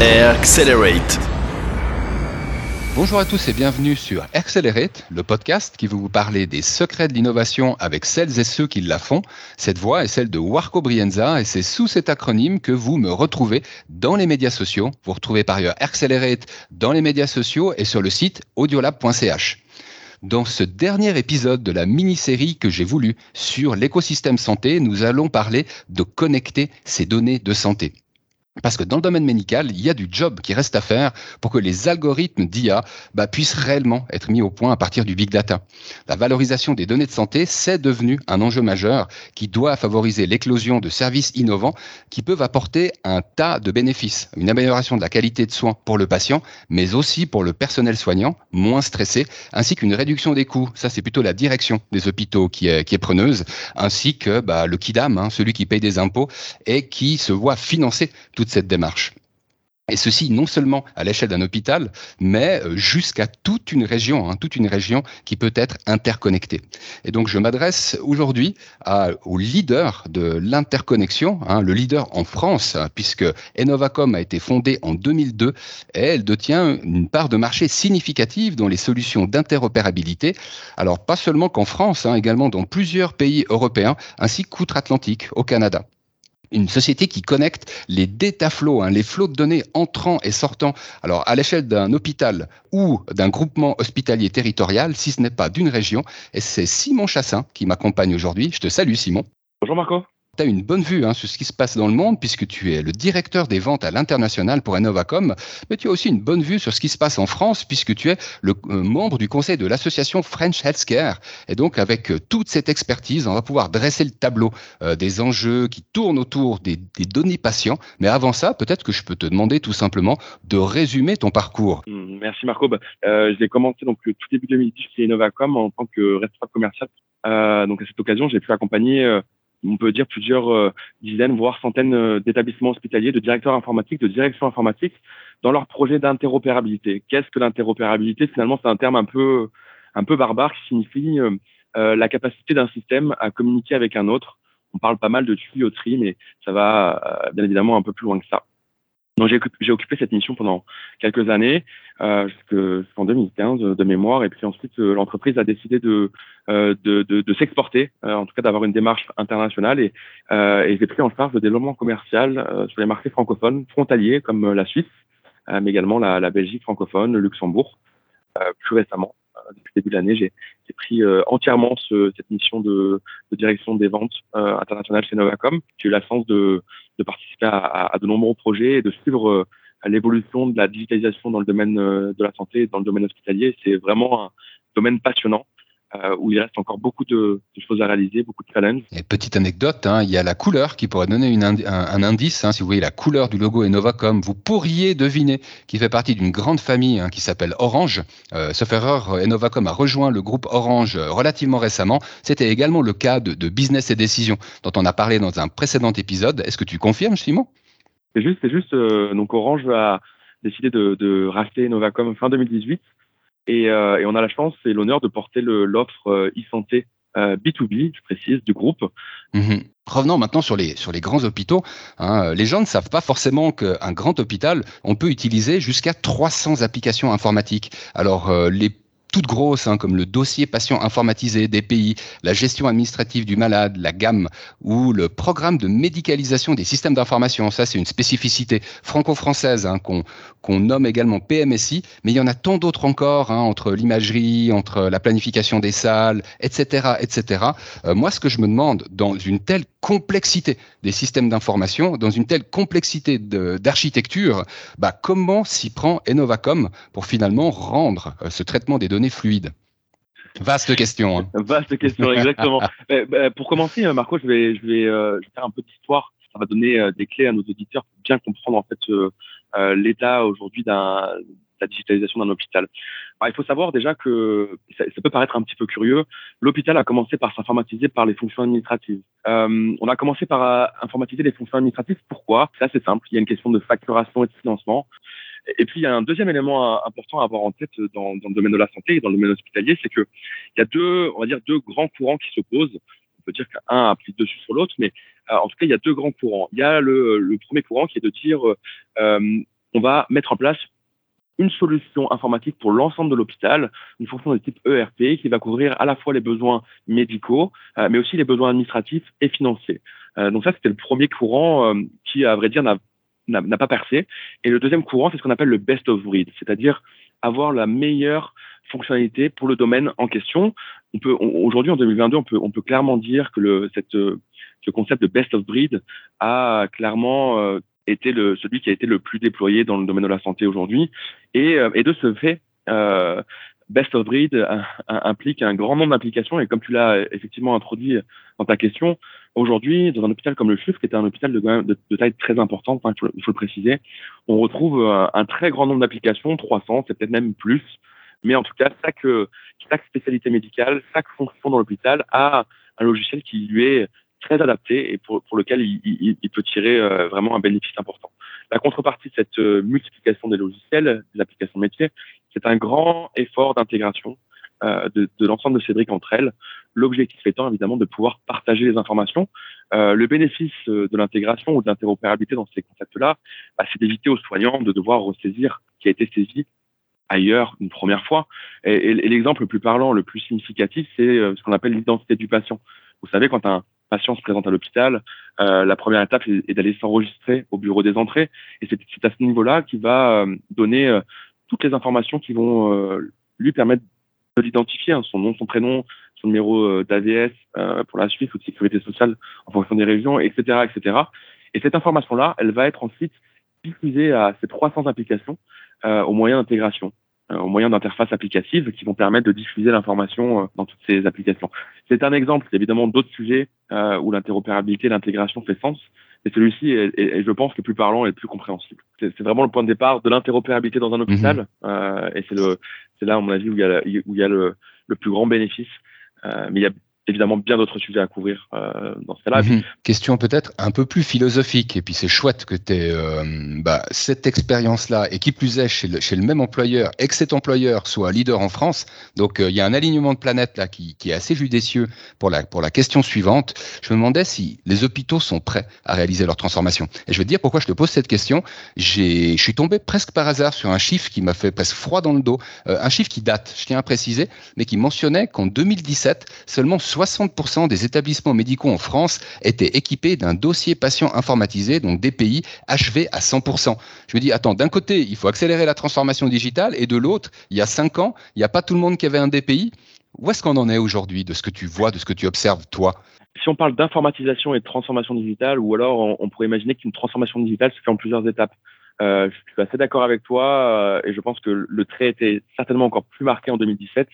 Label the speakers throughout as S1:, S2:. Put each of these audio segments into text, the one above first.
S1: Accelerate.
S2: Bonjour à tous et bienvenue sur Accelerate, le podcast qui veut vous parler des secrets de l'innovation avec celles et ceux qui la font. Cette voix est celle de Warco Brienza et c'est sous cet acronyme que vous me retrouvez dans les médias sociaux. Vous retrouvez par ailleurs Accelerate dans les médias sociaux et sur le site audiolab.ch. Dans ce dernier épisode de la mini-série que j'ai voulu sur l'écosystème santé, nous allons parler de connecter ces données de santé. Parce que dans le domaine médical, il y a du job qui reste à faire pour que les algorithmes d'IA bah, puissent réellement être mis au point à partir du big data. La valorisation des données de santé, c'est devenu un enjeu majeur qui doit favoriser l'éclosion de services innovants qui peuvent apporter un tas de bénéfices. Une amélioration de la qualité de soins pour le patient, mais aussi pour le personnel soignant, moins stressé, ainsi qu'une réduction des coûts. Ça, c'est plutôt la direction des hôpitaux qui est, preneuse, ainsi que bah, le KIDAM, hein, celui qui paye des impôts et qui se voit financer cette démarche. Et ceci non seulement à l'échelle d'un hôpital, mais euh, jusqu'à toute une région, hein, toute une région qui peut être interconnectée. Et donc je m'adresse aujourd'hui au leader de l'interconnexion, hein, le leader en France, hein, puisque Enovacom a été fondée en 2002 et elle détient une part de marché significative dans les solutions d'interopérabilité. Alors pas seulement qu'en France, également dans plusieurs pays européens, ainsi qu'outre-Atlantique, au Canada une société qui connecte les data flows, hein, les flots de données entrant et sortant, alors à l'échelle d'un hôpital ou d'un groupement hospitalier territorial, si ce n'est pas d'une région. Et c'est Simon Chassin qui m'accompagne aujourd'hui. Je te salue Simon.
S3: Bonjour Marco
S2: tu as une bonne vue hein, sur ce qui se passe dans le monde, puisque tu es le directeur des ventes à l'international pour Enovacom, mais tu as aussi une bonne vue sur ce qui se passe en France, puisque tu es le euh, membre du conseil de l'association French Healthcare. Et donc, avec euh, toute cette expertise, on va pouvoir dresser le tableau euh, des enjeux qui tournent autour des, données patients. Mais avant ça, peut-être que je peux te demander tout simplement de résumer ton parcours.
S3: Mmh, merci Marco. Bah, j'ai commencé donc tout début 2010 chez Enovacom en tant que responsable commercial. donc à cette occasion, j'ai pu accompagner on peut dire plusieurs euh, dizaines, voire centaines euh, d'établissements hospitaliers, de directeurs informatiques, de directions informatiques dans leur projet d'interopérabilité. Qu'est-ce que l'interopérabilité? Finalement, c'est un terme un peu, un peu barbare qui signifie euh, la capacité d'un système à communiquer avec un autre. On parle pas mal de tuyauterie, mais ça va bien évidemment un peu plus loin que ça. Donc j'ai occupé cette mission pendant quelques années, euh, jusqu'en 2015 de mémoire, et puis ensuite euh, l'entreprise a décidé de euh, de, de, de s'exporter, euh, en tout cas d'avoir une démarche internationale, et, euh, et j'ai pris en charge le développement commercial sur les marchés francophones frontaliers comme la Suisse, mais également la, la, Belgique francophone, le Luxembourg, plus récemment. Depuis le début de l'année, j'ai pris entièrement ce, cette mission de, de, direction des ventes internationales chez Novacom. J'ai eu la chance de de participer à, à, de nombreux projets et de suivre euh, l'évolution de la digitalisation dans le domaine euh, de la santé, dans le domaine hospitalier. C'est vraiment un domaine passionnant euh, où il reste encore beaucoup de, choses à réaliser, beaucoup de challenges.
S2: Et petite anecdote, hein, il y a la couleur qui pourrait donner une un, indice. Hein, si vous voyez la couleur du logo Enovacom, vous pourriez deviner qu'il fait partie d'une grande famille hein, qui s'appelle Orange. Euh, sauf erreur, Enovacom a rejoint le groupe Orange euh, relativement récemment. C'était également le cas de, de Business et Décision dont on a parlé dans un précédent épisode. Est-ce que tu confirmes, Simon?
S3: C'est juste, c'est juste. Euh, donc Orange a décidé de, de racheter Enovacom fin 2018. Et, euh, et, on a la chance et l'honneur de porter l'offre euh, e-santé B2B, euh, je précise, du groupe.
S2: Mhm. Revenons maintenant sur les, sur les grands hôpitaux. Hein. Les gens ne savent pas forcément qu'un grand hôpital, on peut utiliser jusqu'à 300 applications informatiques. Alors, les toutes grosses, hein, comme le dossier patient informatisé des pays, la gestion administrative du malade, la gamme ou le programme de médicalisation des systèmes d'information. Ça, c'est une spécificité franco-française hein, qu'on nomme également PMSI, mais il y en a tant d'autres encore, hein, entre l'imagerie, entre la planification des salles, etc. etc. Euh, moi, ce que je me demande, dans une telle complexité des systèmes d'information, dans une telle complexité d'architecture, bah, comment s'y prend Enovacom pour finalement rendre euh, ce traitement des données fluide Vaste question. Hein.
S3: Vaste question, exactement. Bah, pour commencer, euh, Marco, je vais, je vais, euh, faire un peu d'histoire. Ça va donner euh, des clés à nos auditeurs pour bien comprendre en fait l'état aujourd'hui d'un la digitalisation d'un hôpital. il faut savoir déjà que ça, peut paraître un petit peu curieux. L'hôpital a commencé par s'informatiser par les fonctions administratives. on a commencé par informatiser les fonctions administratives. Pourquoi? C'est assez simple. Il y a une question de facturation et de financement. Et puis, il y a un deuxième élément important à avoir en tête dans, le domaine de la santé et dans le domaine hospitalier, c'est qu'il y a deux, on va dire, deux grands courants qui s'opposent. On peut dire qu'un applique dessus sur l'autre, mais euh, en tout cas, il y a deux grands courants. Il y a le, premier courant qui est de dire, euh, on va mettre en place une solution informatique pour l'ensemble de l'hôpital, une fonction de type ERP qui va couvrir à la fois les besoins médicaux, euh, mais aussi les besoins administratifs et financiers. Euh, donc ça, c'était le premier courant qui, à vrai dire, n'a pas percé. Et le deuxième courant, c'est ce qu'on appelle le best of breed, c'est-à-dire avoir la meilleure fonctionnalité pour le domaine en question. On peut aujourd'hui en 2022, on peut on peut clairement dire que le cette ce concept de best of breed a clairement été le, celui qui a été le plus déployé dans le domaine de la santé aujourd'hui. Et, euh, et, de ce fait, euh, Best of Breed implique un grand nombre d'applications. Et comme tu l'as effectivement introduit dans ta question, aujourd'hui, dans un hôpital comme le CHUF, qui était un hôpital de, taille très importante, il, faut, le préciser, on retrouve un, très grand nombre d'applications, 300, c'est peut-être même plus. Mais en tout cas, chaque, spécialité médicale, chaque fonction dans l'hôpital a un logiciel qui lui est très adapté et pour, lequel il, il, peut tirer euh, vraiment un bénéfice important. La contrepartie de cette euh, multiplication des logiciels, des applications métiers, c'est un grand effort d'intégration euh, de, l'ensemble de ces entre elles. L'objectif étant évidemment de pouvoir partager les informations. Euh, le bénéfice de l'intégration ou de l'interopérabilité dans ces concepts-là, bah, c'est d'éviter aux soignants de devoir ressaisir ce qui a été saisi ailleurs une première fois. Et, l'exemple le plus parlant, le plus significatif, c'est ce qu'on appelle l'identité du patient. Vous savez, quand un, patient se présente à l'hôpital, euh, la première étape est, d'aller s'enregistrer au bureau des entrées. Et c'est à ce niveau-là qu'il va euh, donner euh, toutes les informations qui vont lui permettre de l'identifier, hein, son nom, son prénom, son numéro d'AVS pour la Suisse ou de sécurité sociale en fonction des régions, etc., etc. Et cette information-là, elle va être ensuite diffusée à ces 300 applications au moyen d'intégration. Euh, au moyen d'interfaces applicatives qui vont permettre de diffuser l'information euh, dans toutes ces applications. C'est un exemple. Évidemment d'autres sujets euh, où l'interopérabilité, l'intégration fait sens, mais celui-ci est, je pense, le plus parlant et le plus compréhensible. C'est vraiment le point de départ de l'interopérabilité dans un hôpital, mhm. et c'est là, à mon avis, où il y a, où il y a le, le plus grand bénéfice. mais il y a évidemment bien d'autres sujets à couvrir euh, dans ce cas-là.
S2: Mhm. Question peut-être un peu plus philosophique, et puis c'est chouette que tu aies euh, bah, cette expérience-là, et qui plus est chez le, chez le, même employeur, et que cet employeur soit leader en France. Donc euh, il y a un alignement de planètes là qui, qui, est assez judicieux pour la, pour la question suivante. Je me demandais si les hôpitaux sont prêts à réaliser leur transformation. Et je vais te dire pourquoi je te pose cette question. Je suis tombé presque par hasard sur un chiffre qui m'a fait presque froid dans le dos, euh, un chiffre qui date, je tiens à préciser, mais qui mentionnait qu'en 2017, seulement 60% des établissements médicaux en France étaient équipés d'un dossier patient informatisé, donc DPI, achevé à 100%. Je me dis, attends, d'un côté, il faut accélérer la transformation digitale, et de l'autre, il y a 5 ans, il n'y a pas tout le monde qui avait un DPI. Où est-ce qu'on en est aujourd'hui de ce que tu vois, de ce que tu observes, toi?
S3: Si on parle d'informatisation et de transformation digitale, ou alors on, pourrait imaginer qu'une transformation digitale se fait en plusieurs étapes. Euh, je suis assez d'accord avec toi euh, et je pense que le trait était certainement encore plus marqué en 2017.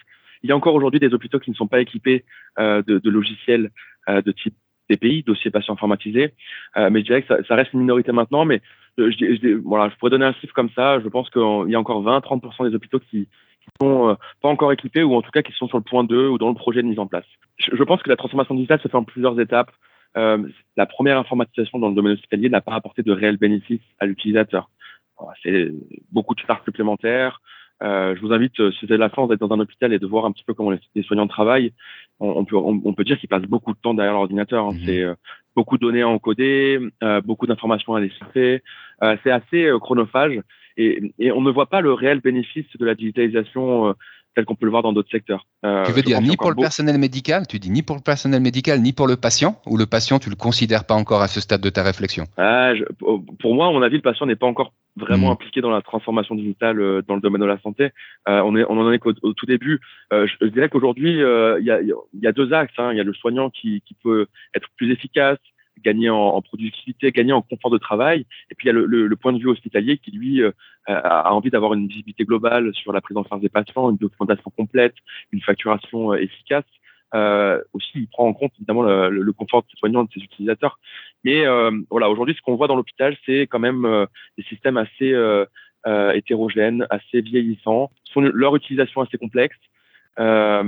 S3: Il y a encore aujourd'hui des hôpitaux qui ne sont pas équipés euh, de, de, logiciels euh, de type DPI, dossier patient informatisé. Euh, mais je dirais que ça, ça, reste une minorité maintenant. Mais je, je, voilà, je pourrais donner un chiffre comme ça. Je pense qu'il y a encore 20-30% des hôpitaux qui, qui sont pas encore équipés ou en tout cas qui sont sur le point 2 ou dans le projet de mise en place. Je, je pense que la transformation digitale se fait en plusieurs étapes. Euh, la première informatisation dans le domaine hospitalier n'a pas apporté de réels bénéfices à l'utilisateur. C'est beaucoup de charges supplémentaires, euh, je vous invite, euh, si vous avez la chance d'être dans un hôpital et de voir un petit peu comment les, soignants travaillent, on, peut, on, peut dire qu'ils passent beaucoup de temps derrière l'ordinateur. Hein. Mhm. C'est euh, beaucoup de données à encoder, euh, beaucoup d'informations à déchiffrer. c'est assez chronophage et, et, on ne voit pas le réel bénéfice de la digitalisation tel qu'on peut le voir dans d'autres secteurs.
S2: Euh, tu veux dire ni pour le personnel médical, tu dis ni pour le personnel médical, ni pour le patient, ou le patient, tu le considères pas encore à ce stade de ta réflexion?
S3: Ah, je, Pour moi, à mon avis, le patient n'est pas encore vraiment mmh. impliqué dans la transformation digitale euh, dans le domaine de la santé. Euh, on, est, on en est qu'au tout début. Euh, je, je, dirais qu'aujourd'hui, euh, il y, a, y, a, deux axes. Hein. Il y a le soignant qui, qui peut être plus efficace, gagner en, productivité, gagner en confort de travail. Et puis il y a le, le, le point de vue hospitalier qui lui euh, a envie d'avoir une visibilité globale sur la prise en charge des patients, une documentation complète, une facturation euh, efficace. Euh, aussi, il prend en compte évidemment le, le confort des soignants de ses utilisateurs. Mais euh, voilà, aujourd'hui, ce qu'on voit dans l'hôpital, c'est quand même euh, des systèmes assez hétérogènes, assez vieillissants, sont leur utilisation assez complexe. Euh,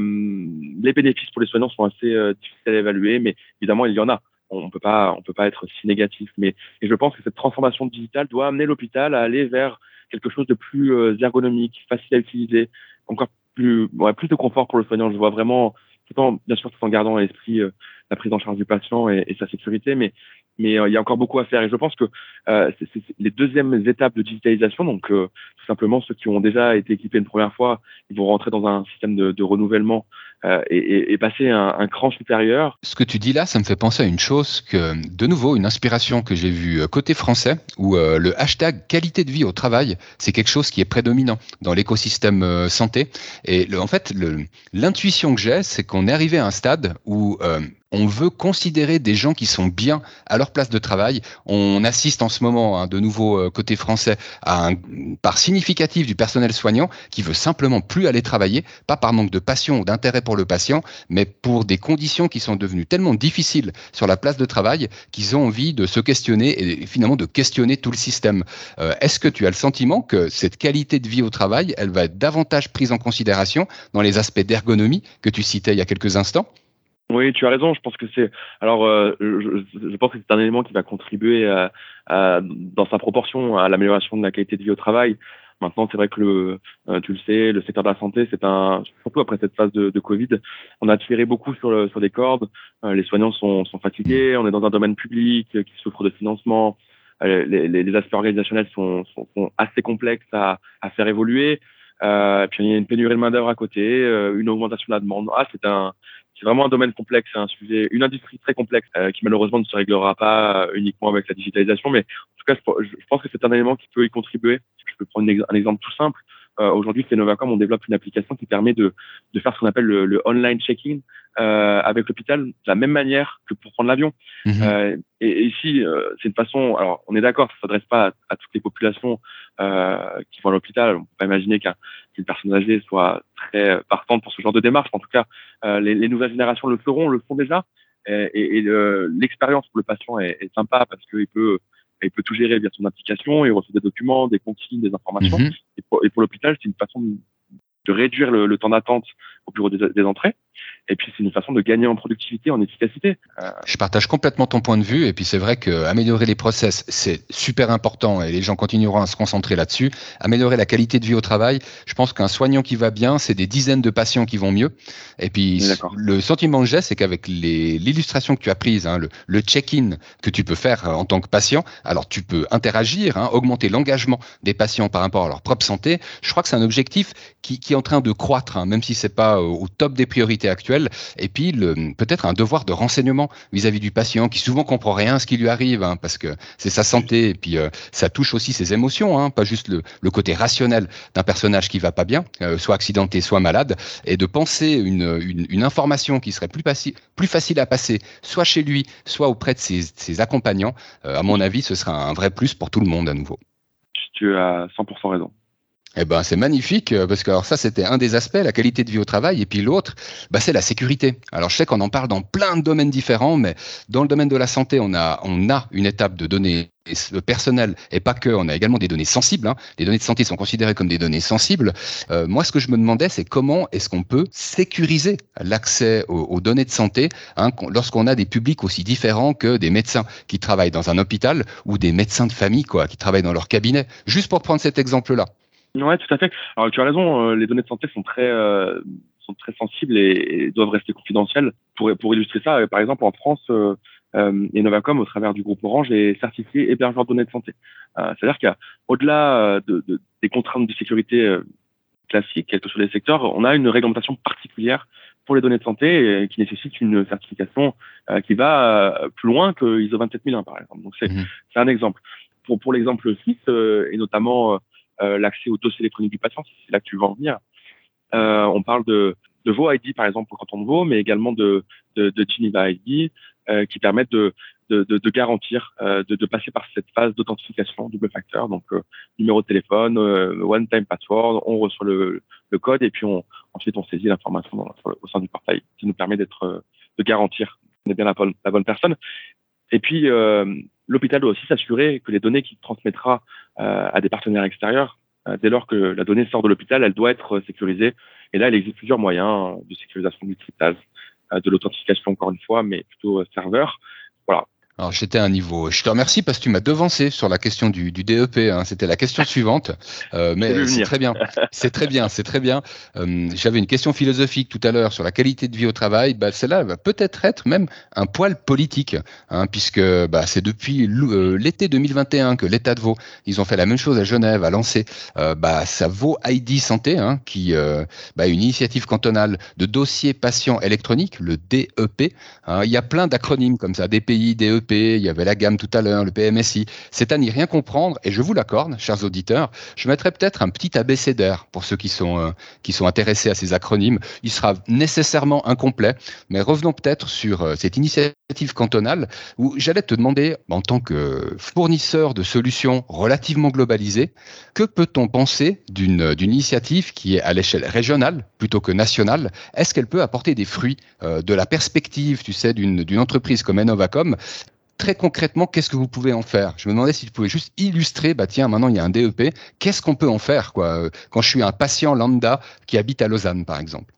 S3: les bénéfices pour les soignants sont assez euh, difficiles à évaluer, mais évidemment, il y en a on peut pas on peut pas être si négatif. Mais et je pense que cette transformation digitale doit amener l'hôpital à aller vers quelque chose de plus euh, ergonomique facile à utiliser encore plus ouais, plus de confort pour le soignant. Je vois vraiment tout en bien sûr tout en gardant à l'esprit euh, la prise en charge du patient et, sa sécurité, mais mais euh, il y a encore beaucoup à faire. Et je pense que euh, c'est les deuxièmes étapes de digitalisation, donc tout simplement ceux qui ont déjà été équipés une première fois, ils vont rentrer dans un système de, de renouvellement euh, et, passer un, un, cran supérieur.
S2: Ce que tu dis là, ça me fait penser à une chose que, de nouveau, une inspiration que j'ai vue côté français, où le hashtag qualité de vie au travail, c'est quelque chose qui est prédominant dans l'écosystème santé. Et en fait, l'intuition que j'ai, c'est qu'on est arrivé à un stade où on veut considérer des gens qui sont bien à leur place de travail. On assiste en ce moment, hein, de nouveau euh, côté français, à un part significatif du personnel soignant qui veut simplement plus aller travailler, pas par manque de passion ou d'intérêt pour le patient, mais pour des conditions qui sont devenues tellement difficiles sur la place de travail qu'ils ont envie de se questionner et finalement de questionner tout le système. Euh, est-ce que tu as le sentiment que cette qualité de vie au travail, elle va être davantage prise en considération dans les aspects d'ergonomie que tu citais il y a quelques instants?
S3: Oui, tu as raison. Je pense que c'est. Alors, euh, je, pense que c'est un élément qui va contribuer dans sa proportion à l'amélioration de la qualité de vie au travail. Maintenant, c'est vrai que le, euh, tu le sais, le secteur de la santé, c'est un surtout après cette phase de, de Covid, on a tiré beaucoup sur, le, sur des cordes. Euh, les soignants sont, sont fatigués. On est dans un domaine public qui souffre de financement. Les, les, les aspects organisationnels sont, sont, sont, assez complexes à, à faire évoluer. Euh, puis il y a une pénurie de main d'œuvre à côté, une augmentation de la demande. Ah, c'est un, c'est vraiment un domaine complexe, un sujet, une industrie très complexe euh, qui malheureusement ne se réglera pas euh, uniquement avec la digitalisation. Mais en tout cas, je pense que c'est un élément qui peut y contribuer. Je peux prendre un exemple tout simple. Euh, Aujourd'hui, chez Novacom, on développe une application qui permet de, de faire ce qu'on appelle le, le online check-in euh, avec l'hôpital de la même manière que pour prendre l'avion. Euh, et, et, ici, euh, c'est une façon. Alors, on est d'accord, ça s'adresse pas à, à, toutes les populations euh, qui vont à l'hôpital. On peut pas imaginer qu'une personne âgée soit très partante pour ce genre de démarche. En tout cas, les, les, nouvelles générations le feront, le font déjà. Et, et, et l'expérience pour le patient est, est sympa parce qu'il peut il peut tout gérer via son application, il reçoit des documents, des consignes, des informations. Mhm. Et pour, pour l'hôpital, c'est une façon de réduire le, le temps d'attente au bureau des, des, entrées. Et puis c'est une façon de gagner en productivité, en efficacité.
S2: Euh... Je partage complètement ton point de vue. Et puis c'est vrai que améliorer les process, c'est super important et les gens continueront à se concentrer là-dessus. Améliorer la qualité de vie au travail, je pense qu'un soignant qui va bien, c'est des dizaines de patients qui vont mieux. Et puis le sentiment que j'ai, c'est qu'avec l'illustration que tu as prise, hein, le, le check-in que tu peux faire en tant que patient, alors tu peux interagir, hein, augmenter l'engagement des patients par rapport à leur propre santé. Je crois que c'est un objectif qui, qui, est en train de croître, hein, même si c'est pas au top des priorités actuelles. Et puis, peut-être un devoir de renseignement vis-à-vis du patient qui souvent comprend rien à ce qui lui arrive, hein, parce que c'est sa santé. Et puis, euh, ça touche aussi ses émotions, hein, pas juste le, côté rationnel d'un personnage qui va pas bien, euh, soit accidenté, soit malade. Et de penser une, une, information qui serait plus, plus facile à passer, soit chez lui, soit auprès de ses, accompagnants, euh, à mon avis, ce sera un vrai plus pour tout le monde à nouveau.
S3: Tu as 100% raison.
S2: Eh ben, c'est magnifique euh, parce que alors ça c'était un des aspects, la qualité de vie au travail, et puis l'autre, bah, c'est la sécurité. Alors je sais qu'on en parle dans plein de domaines différents, mais dans le domaine de la santé, on a on a une étape de données personnelles et pas que, on a également des données sensibles. Hein. Les données de santé sont considérées comme des données sensibles. Euh, moi, ce que je me demandais, c'est comment est-ce qu'on peut sécuriser l'accès aux, données de santé hein, lorsqu'on a des publics aussi différents que des médecins qui travaillent dans un hôpital ou des médecins de famille quoi, qui travaillent dans leur cabinet. Juste pour prendre cet exemple-là.
S3: Ouais, tout à fait. Alors tu as raison, euh, les données de santé sont très euh, sont très sensibles et, et, doivent rester confidentielles. Pour pour illustrer ça, euh, par exemple en France, euh, euh, et Novacom au travers du groupe Orange est certifié hébergeur de données de santé. C'est-à-dire qu'il y a au-delà de, de, des contraintes de sécurité classiques, quels que soient les secteurs, on a une réglementation particulière pour les données de santé qui nécessite une certification qui va plus loin que ISO 27001 par exemple. Donc c'est mmh. c'est un exemple. Pour pour l'exemple suisse et notamment euh, l'accès au dossier électronique du patient, c'est là que tu veux en venir. Euh, on parle de, de ID, par exemple, pour canton de mais également de, de, de Geneva ID, euh, qui permettent de, de, garantir, euh, de, passer par cette phase d'authentification double facteur, donc euh, numéro de téléphone, euh, one-time password, on reçoit le, le, code et puis on, ensuite on saisit l'information au sein du portail, qui nous permet d'être, de garantir qu'on est bien la la bonne personne. Et puis, l'hôpital doit aussi s'assurer que les données qu'il transmettra euh, à des partenaires extérieurs, euh, dès lors que la donnée sort de l'hôpital, elle doit être sécurisée. Et là, il existe plusieurs moyens de sécurisation du cryptage, euh, de l'authentification encore une fois, mais plutôt serveur.
S2: Alors j'étais à un niveau. Je te remercie parce que tu m'as devancé sur la question du, DEP. Hein. C'était la question suivante, euh, mais c'est très bien. C'est très bien, c'est très bien. Euh, j'avais une question philosophique tout à l'heure sur la qualité de vie au travail. Bah, celle-là va peut-être être même un poil politique, hein, puisque bah, c'est depuis euh, l'été 2021 que l'État de Vaud, ils ont fait la même chose à Genève, à lancer bah, ça Vaud ID Santé, hein, qui bah, une initiative cantonale de dossier patient électronique, le DEP. Il y a plein d'acronymes comme ça, DPI, DEP il y avait la gamme tout à l'heure, le PMSI. C'est à n'y rien comprendre, et je vous l'accorde, chers auditeurs, je mettrai peut-être un petit abécédaire pour ceux qui sont, euh, qui sont intéressés à ces acronymes. Il sera nécessairement incomplet, mais revenons peut-être sur euh, cette initiative cantonale où j'allais te demander, en tant que fournisseur de solutions relativement globalisées, que peut-on penser d'une initiative qui est à l'échelle régionale plutôt que nationale? Est-ce qu'elle peut apporter des fruits euh, de la perspective, tu sais, d'une entreprise comme Enovacom très concrètement, qu'est-ce que vous pouvez en faire? Je me demandais si tu pouvais juste illustrer, bah tiens, maintenant il y a un DEP, qu'est-ce qu'on peut en faire quoi euh, Quand je suis un patient lambda qui habite à Lausanne, par exemple?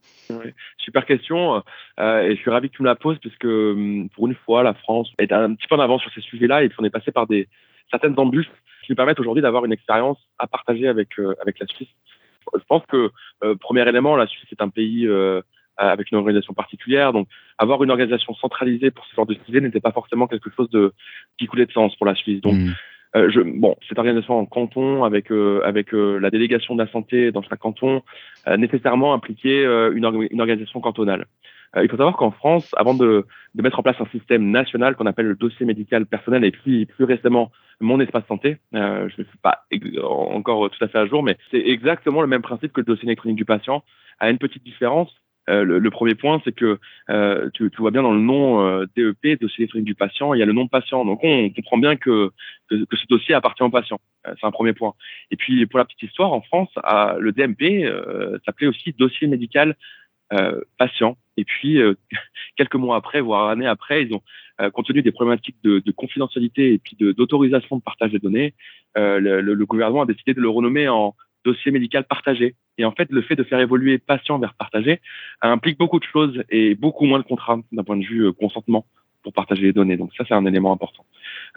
S3: super question euh, et je suis ravi que tu me la poses parce que hum, pour une fois, la France est un petit peu en avance sur ces sujets-là et puis on est passé par des certaines embûches qui nous permettent aujourd'hui d'avoir une expérience à partager avec euh, avec la Suisse. Je pense que premier élément, la Suisse est un pays avec une organisation particulière. Donc, avoir une organisation centralisée pour ce genre de sujet n'était pas forcément quelque chose de qui coulait de sens pour la Suisse. Donc, mmh. euh, je, bon, cette organisation en canton avec euh, avec la délégation de la santé dans chaque canton nécessairement impliquait une, une, organisation cantonale. il faut savoir qu'en France, avant de, de, mettre en place un système national qu'on appelle le dossier médical personnel et puis plus récemment mon espace santé, je ne suis pas encore tout à fait à jour, mais c'est exactement le même principe que le dossier électronique du patient, à une petite différence, euh, le, premier point, c'est que euh, tu, tu, vois bien dans le nom euh, DEP, dossier électronique du patient, il y a le nom patient. Donc on, comprend bien que, que, ce dossier appartient au patient. Euh, c'est un premier point. Et puis pour la petite histoire, en France, à, le DMP s'appelait aussi dossier médical patient. Et puis quelques mois après, voire années après, ils ont compte tenu des problématiques de, de confidentialité et puis d'autorisation de, partage des données, le, le, gouvernement a décidé de le renommer en dossier médical partagé. Et en fait, le fait de faire évoluer patient vers partagé implique beaucoup de choses et beaucoup moins de contraintes d'un point de vue euh, consentement pour partager les données. Donc ça, c'est un élément important.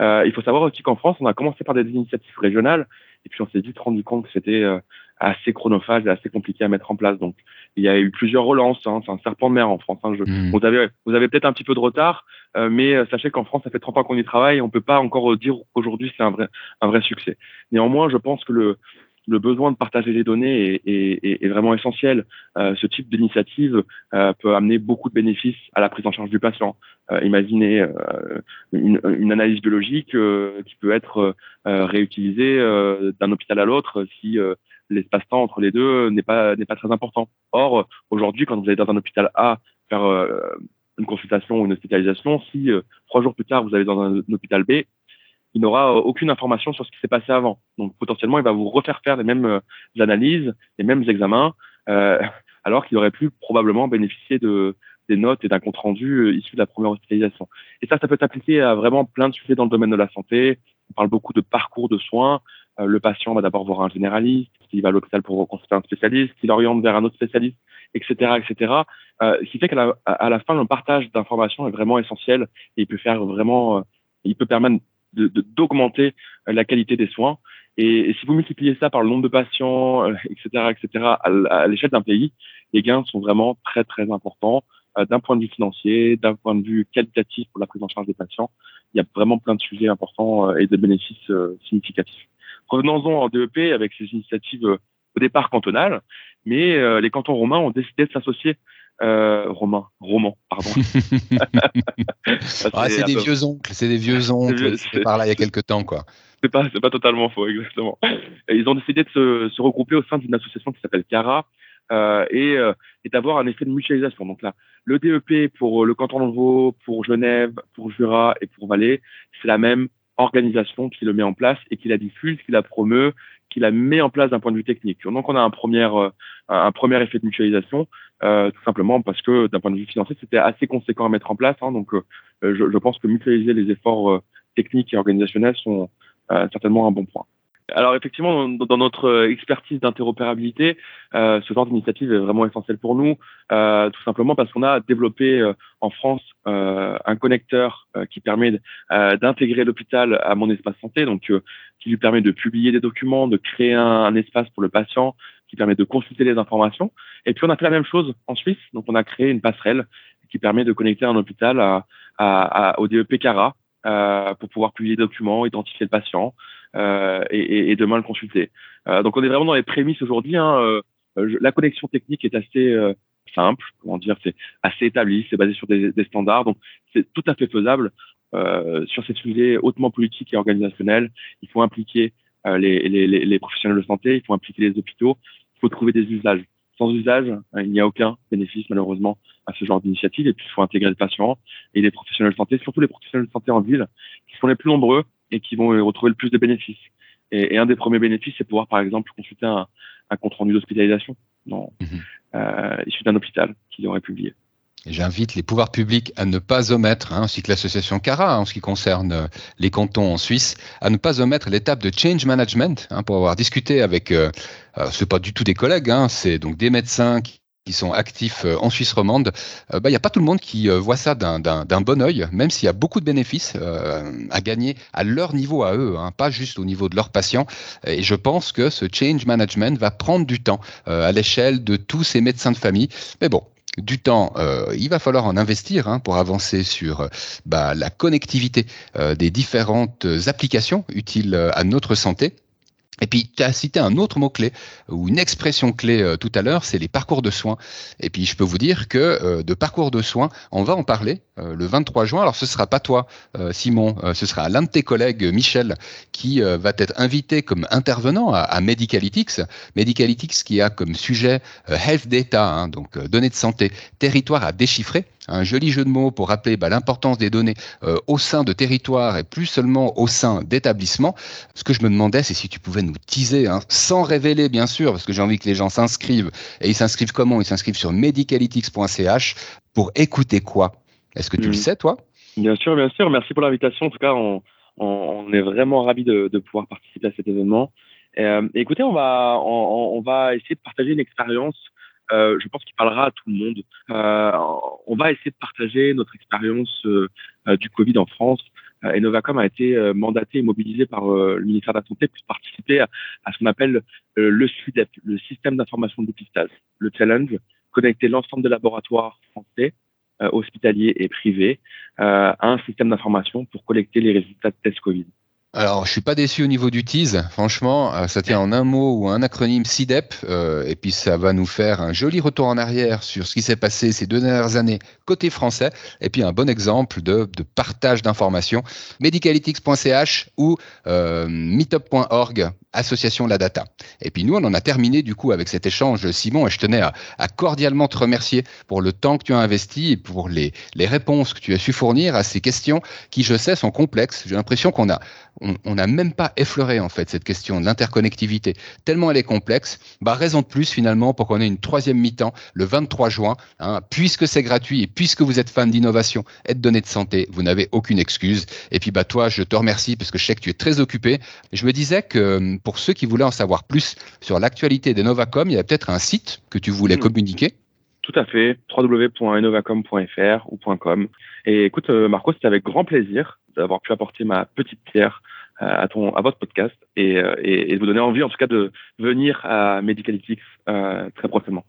S3: Euh, il faut savoir aussi qu'en France, on a commencé par des initiatives régionales et puis on s'est vite rendu compte que c'était euh, assez chronophage et assez compliqué à mettre en place. Donc il y a eu plusieurs relances. Hein. c'est un serpent de mer en France. Hein. Je, mmh. Vous avez, vous avez peut-être un petit peu de retard, euh, mais sachez qu'en France, ça fait 30 ans qu'on y travaille. On ne peut pas encore dire qu'aujourd'hui c'est un vrai, un vrai succès. Néanmoins, je pense que le, le besoin de partager les données est, vraiment essentiel. Euh, ce type d'initiative euh, peut amener beaucoup de bénéfices à la prise en charge du patient. Euh, imaginez une, analyse biologique qui peut être réutilisée d'un hôpital à l'autre si l'espace-temps entre les deux n'est pas n'est pas très important. Or, aujourd'hui, quand vous allez dans un hôpital A faire une consultation ou une hospitalisation, si trois jours plus tard vous allez dans un hôpital B, il n'aura euh, aucune information sur ce qui s'est passé avant. Donc potentiellement, il va vous refaire faire les mêmes euh, analyses, les mêmes examens, euh, alors qu'il aurait pu probablement bénéficier de des notes et d'un compte rendu issu de la première hospitalisation. Et ça, ça peut s'appliquer à vraiment plein de sujets dans le domaine de la santé. On parle beaucoup de parcours de soins. le patient va d'abord voir un généraliste, il va à l'hôpital pour consulter un spécialiste, il oriente vers un autre spécialiste, etc., etc. ce qui fait qu'à la, à la fin, le partage d'informations est vraiment essentiel et il peut faire vraiment, il peut permettre d'augmenter euh, la qualité des soins. Et, si vous multipliez ça par le nombre de patients, etc., euh, etc., à, l'échelle d'un pays, les gains sont vraiment très, très importants euh, d'un point de vue financier, d'un point de vue qualitatif pour la prise en charge des patients. Il y a vraiment plein de sujets importants et de bénéfices significatifs. Revenons-en en DEP avec ces initiatives au départ cantonales, mais les cantons romains ont décidé de s'associer euh, Romain, Roman, pardon.
S2: ah, c'est des vieux oncles, c'est des vieux oncles. C'était par là il y a quelques temps, quoi.
S3: C'est pas, c'est pas totalement faux, exactement. ils ont décidé de se, se regrouper au sein d'une association qui s'appelle CARA euh, et, euh, et d'avoir un effet de mutualisation. Donc là, le DEP pour le canton de Vaud, pour Genève, pour Jura et pour Valais, c'est la même organisation qui le met en place et qui la diffuse, qui la promeut, qui la met en place d'un point de vue technique. Donc on a un premier, euh, un premier effet de mutualisation, euh, tout simplement parce que d'un point de vue financier, c'était assez conséquent à mettre en place. Hein, donc euh, je, je, pense que mutualiser les efforts techniques et organisationnels sont certainement un bon point. Alors effectivement, dans notre expertise d'interopérabilité, euh, ce genre d'initiative est vraiment essentiel pour nous, euh, tout simplement parce qu'on a développé euh, en France euh, un connecteur euh, qui permet d'intégrer l'hôpital à mon espace santé, donc qui lui permet de publier des documents, de créer un, un, espace pour le patient, qui permet de consulter les informations. Et puis on a fait la même chose en Suisse, donc on a créé une passerelle qui permet de connecter un hôpital à, à, à, au DEP CARA, euh, pour pouvoir publier des documents, identifier le patient euh, et, demain le consulter. Euh, donc on est vraiment dans les prémices aujourd'hui. Hein, la connexion technique est assez simple, comment dire, c'est assez établi, c'est basé sur des, standards, donc c'est tout à fait faisable. sur ces sujets hautement politiques et organisationnels, il faut impliquer les professionnels de santé, il faut impliquer les hôpitaux, il faut trouver des usages sans usage, hein, il n'y a aucun bénéfice malheureusement à ce genre d'initiative. Et puis il faut intégrer le patient et les professionnels de santé, surtout les professionnels de santé en ville, qui sont les plus nombreux et qui vont retrouver le plus de bénéfices. Et, un des premiers bénéfices, c'est pouvoir par exemple consulter un, compte rendu d'hospitalisation mmh euh, issu d'un hôpital qu'il aurait publié.
S2: J'invite les pouvoirs publics à ne pas omettre, hein, ainsi que l'association CARA hein, en ce qui concerne euh, les cantons en Suisse, à ne pas omettre l'étape de change management hein, pour avoir discuté avec, euh, euh c'est pas du tout des collègues, c'est donc des médecins qui, sont actifs euh, en Suisse romande. Il n'y a pas tout le monde qui voit ça d'un bon oeil, même s'il y a beaucoup de bénéfices à gagner à leur niveau à eux, pas juste au niveau de leurs patients. Et je pense que ce change management va prendre du temps à l'échelle de tous ces médecins de famille. Mais bon, du temps, euh, il va falloir en investir hein, pour avancer sur euh, bah, la connectivité euh, des différentes applications utiles à notre santé. Et puis, tu as cité un autre mot-clé ou une expression clé euh, tout à l'heure, c'est les parcours de soins. Et puis, je peux vous dire que euh, de parcours de soins, on va en parler euh, le 23 juin. Alors, ce sera pas toi, Simon, ce sera l'un de tes collègues, Michel, qui va être invité comme intervenant à, à, Medicalytics. Medicalytics qui a comme sujet Health Data, hein, donc données de santé, territoire à déchiffrer un joli jeu de mots pour rappeler bah, l'importance des données euh, au sein de territoires et plus seulement au sein d'établissements. Ce que je me demandais, c'est si tu pouvais nous teaser, hein, sans révéler bien sûr, parce que j'ai envie que les gens s'inscrivent. Et ils s'inscrivent comment? Ils s'inscrivent sur medicalytics.ch pour écouter quoi? Est-ce que tu le hmm. sais, toi?
S3: Bien sûr, bien sûr. Merci pour l'invitation. En tout cas, on, est vraiment ravis de, pouvoir participer à cet événement. Euh, écoutez, on va, on, va essayer de partager une expérience euh, je pense qu'il parlera à tout le monde. Euh, on va essayer de partager notre expérience euh, du Covid en France. et Novacom a été mandaté et mobilisé par le ministère de la Santé pour participer à, ce qu'on appelle le SUDEP, le système d'information de dépistage. Le challenge, connecter l'ensemble des laboratoires français hospitaliers et privés à un système d'information pour collecter les résultats de tests Covid.
S2: Alors, je suis pas déçu au niveau du tease. Franchement, euh, ça tient en un mot ou un acronyme CIDEP, euh, et puis ça va nous faire un joli retour en arrière sur ce qui s'est passé ces deux dernières années côté français, et puis un bon exemple de, partage d'informations. Medicalytics.ch ou euh, meetup.org association La Data. Et puis nous, on en a terminé du coup avec cet échange, Simon, et je tenais à, cordialement te remercier pour le temps que tu as investi et pour les, les réponses que tu as su fournir à ces questions qui, je sais, sont complexes. J'ai l'impression qu'on a on n'a même pas effleuré en fait cette question de l'interconnectivité, tellement elle est complexe. Bah, raison de plus finalement pour qu'on ait une troisième mi-temps le 23 juin, hein, puisque c'est gratuit et puisque vous êtes fan d'innovation et de données de santé, vous n'avez aucune excuse. Et puis bah toi, je te remercie parce que je sais que tu es très occupé. Je me disais que pour ceux qui voulaient en savoir plus sur l'actualité des Novacom, il y a peut-être un site que tu voulais mmh. communiquer.
S3: Tout à fait, www.innovacom.fr ou .com. Et écoute, euh, Marco, c'était avec grand plaisir d'avoir pu apporter ma petite pierre euh, à, ton, à votre podcast et, euh, et, et, de vous donner envie, en tout cas, de venir à Medicalytics très prochainement.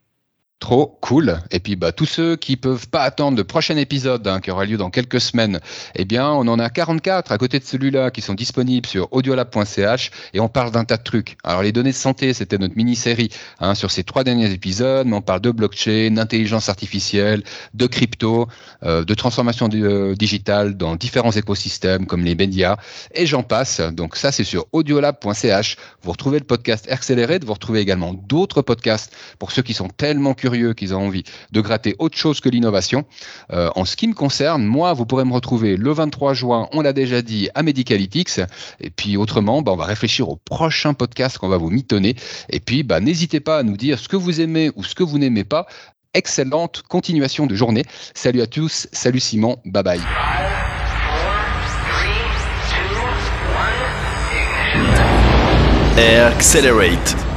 S2: Trop cool. Et puis bah tous ceux qui peuvent pas attendre le prochain épisode hein, qui aura lieu dans quelques semaines, eh bien on en a 44 à côté de celui-là qui sont disponibles sur audiolab.ch et on parle d'un tas de trucs. Alors les données de santé, c'était notre mini-série hein, sur ces trois derniers épisodes, mais on parle de blockchain, d'intelligence artificielle, de crypto, euh, de transformation euh, digitale dans différents écosystèmes comme les médias et j'en passe. Donc ça c'est sur audiolab.ch. Vous retrouvez le podcast accéléré, vous retrouvez également d'autres podcasts pour ceux qui sont tellement curieux qu'ils ont envie de gratter autre chose que l'innovation. Euh, en ce qui me concerne, moi, vous pourrez me retrouver le 23 juin, on l'a déjà dit, à Medicalytics. Et puis autrement, bah, on va réfléchir au prochain podcast qu'on va vous mitonner. Et puis, bah, n'hésitez pas à nous dire ce que vous aimez ou ce que vous n'aimez pas. Excellente continuation de journée. Salut à tous, salut Simon, bye bye.
S1: Accelerate.